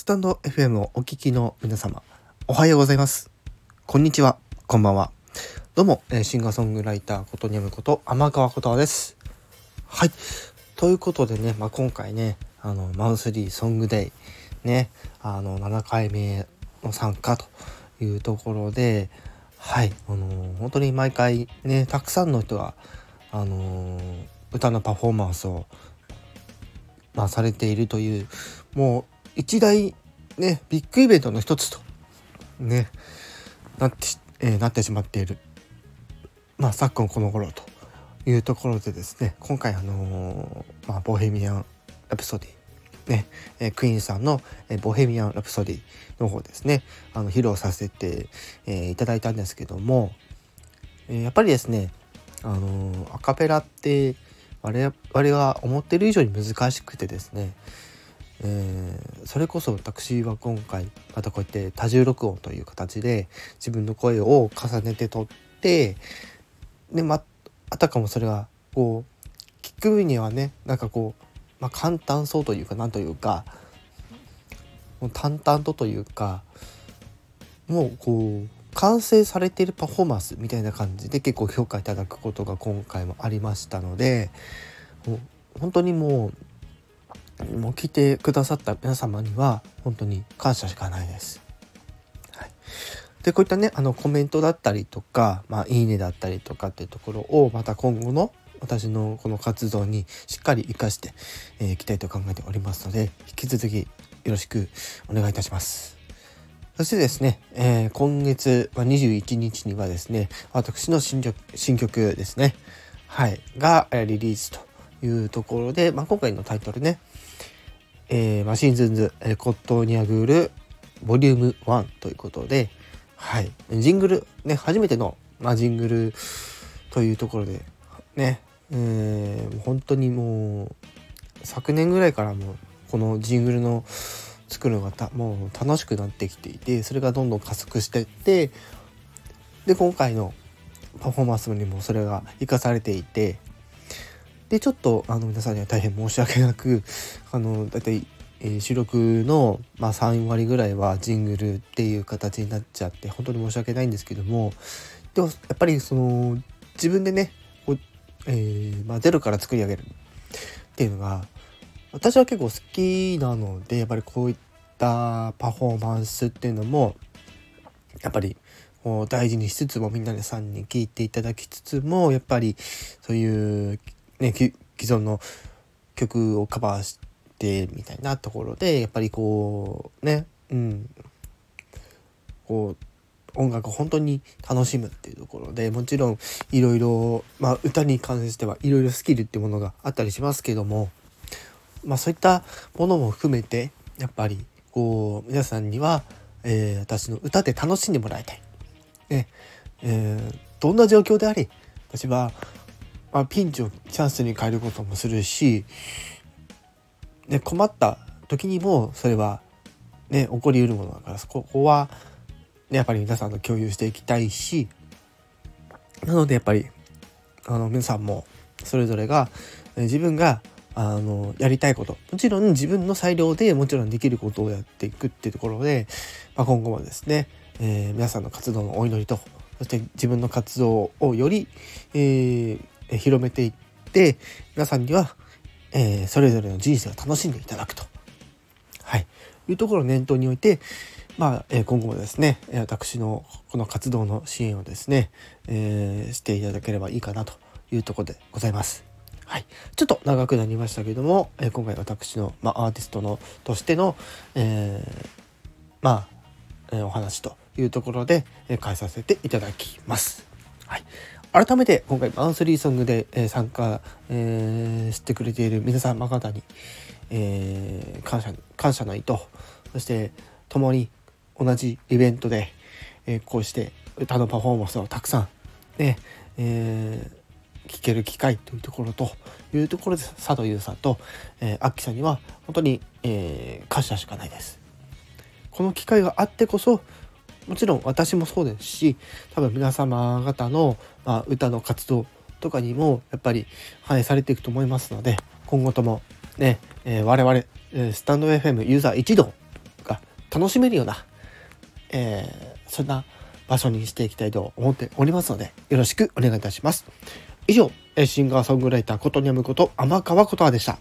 スタンド FM をお聞きの皆様、おはようございます。こんにちは、こんばんは。どうも、えーシンガーソングライターことにゃむこと天川ことです。はい。ということでね、まあ、今回ね、あの、マンスリーソングデイ、ね、あの、7回目の参加というところで、はい、あのー本当に毎回ね、たくさんの人が、あのー歌のパフォーマンスを、まあ、されているという、もう一大ね、ビッグイベントの一つと、ね、なってし、えーなってしまっている、まあ、昨今この頃というところでですね、今回あのーまあ、ボヘミアン・ラプソディ、ね、えークイーンさんの、えボヘミアン・ラプソディの方ですね、あの、披露させて、えいただいたんですけども、えやっぱりですね、あのアカペラって我々は思ってる以上に難しくてですね、えーそれこそ私は今回またこうやって多重録音という形で自分の声を重ねて撮ってでまあたかもそれがこう聞くにはねなんかこう、まあ、簡単そうというかなんというかもう淡々とというかもうこう完成されているパフォーマンスみたいな感じで結構評価いただくことが今回もありましたので本当にもうもう聞いてくださった皆様には本当に感謝しかないです。はい、でこういったねあのコメントだったりとか、まあ、いいねだったりとかっていうところをまた今後の私のこの活動にしっかり活かしてえーいきたいと考えておりますので引き続きよろしくお願いいたします。そしてですね、えー今月21日にはですね、私の新曲新曲ですね、はい、がリリースというところで、まあ、今回のタイトルね、えーマシンズンズ、えーコットーニャグールボリューム1ということで、はい、ジングル、ね、初めての、まあ、ジングルというところで、ね、えー本当にもう、昨年ぐらいからもう、このジングルの作るのがたもう楽しくなってきていて、それがどんどん加速していって、で、今回のパフォーマンスにもそれが活かされていて、でちょっとあの皆さんには大変申し訳なくあのだいたい、え収録の、まあ、3割ぐらいはジングルっていう形になっちゃって本当に申し訳ないんですけどもでもやっぱりその自分でねこ、えーまあ、ゼロから作り上げるっていうのが私は結構好きなのでやっぱりこういったパフォーマンスっていうのもやっぱり大事にしつつもみんなでさんに聞いていただきつつもやっぱりそういうね既存の曲をカバーしてみたいなところでやっぱりこうねうんこう音楽を本当に楽しむっていうところでもちろんいろいろまあ歌に関してはいろいろスキルっていうものがあったりしますけどもまあそういったものも含めてやっぱりこう皆さんには、えー私の歌で楽しんでもらいたい。ねえーどんな状況であれ私は、まあ、ピンチをチャンスに変えることもするし、ね、困った時にもそれは、ね、起こりうるものだからそこは、ね、やっぱり皆さんと共有していきたいしなのでやっぱりあの皆さんもそれぞれが自分があのやりたいこともちろん自分の裁量でもちろんできることをやっていくっていうところで、まあ、今後もですね、えー皆さんの活動のお祈りとそして自分の活動をより、えー広めていって皆さんには、えーそれぞれの人生を楽しんでいただくと、はい、いうところを念頭において、まあえ今後もですね私のこの活動の支援をですね、えーしていただければいいかなというところでございます。はい、ちょっと長くなりましたけども、え今回私の、まあ、アーティストのとしての、えまあ、えお話というところで、えー変えさせていただきます。はい、改めて今回マンスリーソングで、参加、えーしてくれている皆様方に、えー感謝感謝の意図そして共に同じイベントで、えこうして歌のパフォーマンスをたくさんね、えー聞ける機会というところというところで佐藤優さんと、えー、アッキさんには本当に、えー感謝しかないです。この機会があってこそもちろん私もそうですし多分皆様方の、まあ、歌の活動とかにもやっぱり反映されていくと思いますので今後ともね、えー我々、えスタンド FM ユーザー一同が楽しめるような、えー、そんな場所にしていきたいと思っておりますので、よろしくお願いいたします。以上、シンガーソングライターことにゃむこと天川ことはでした。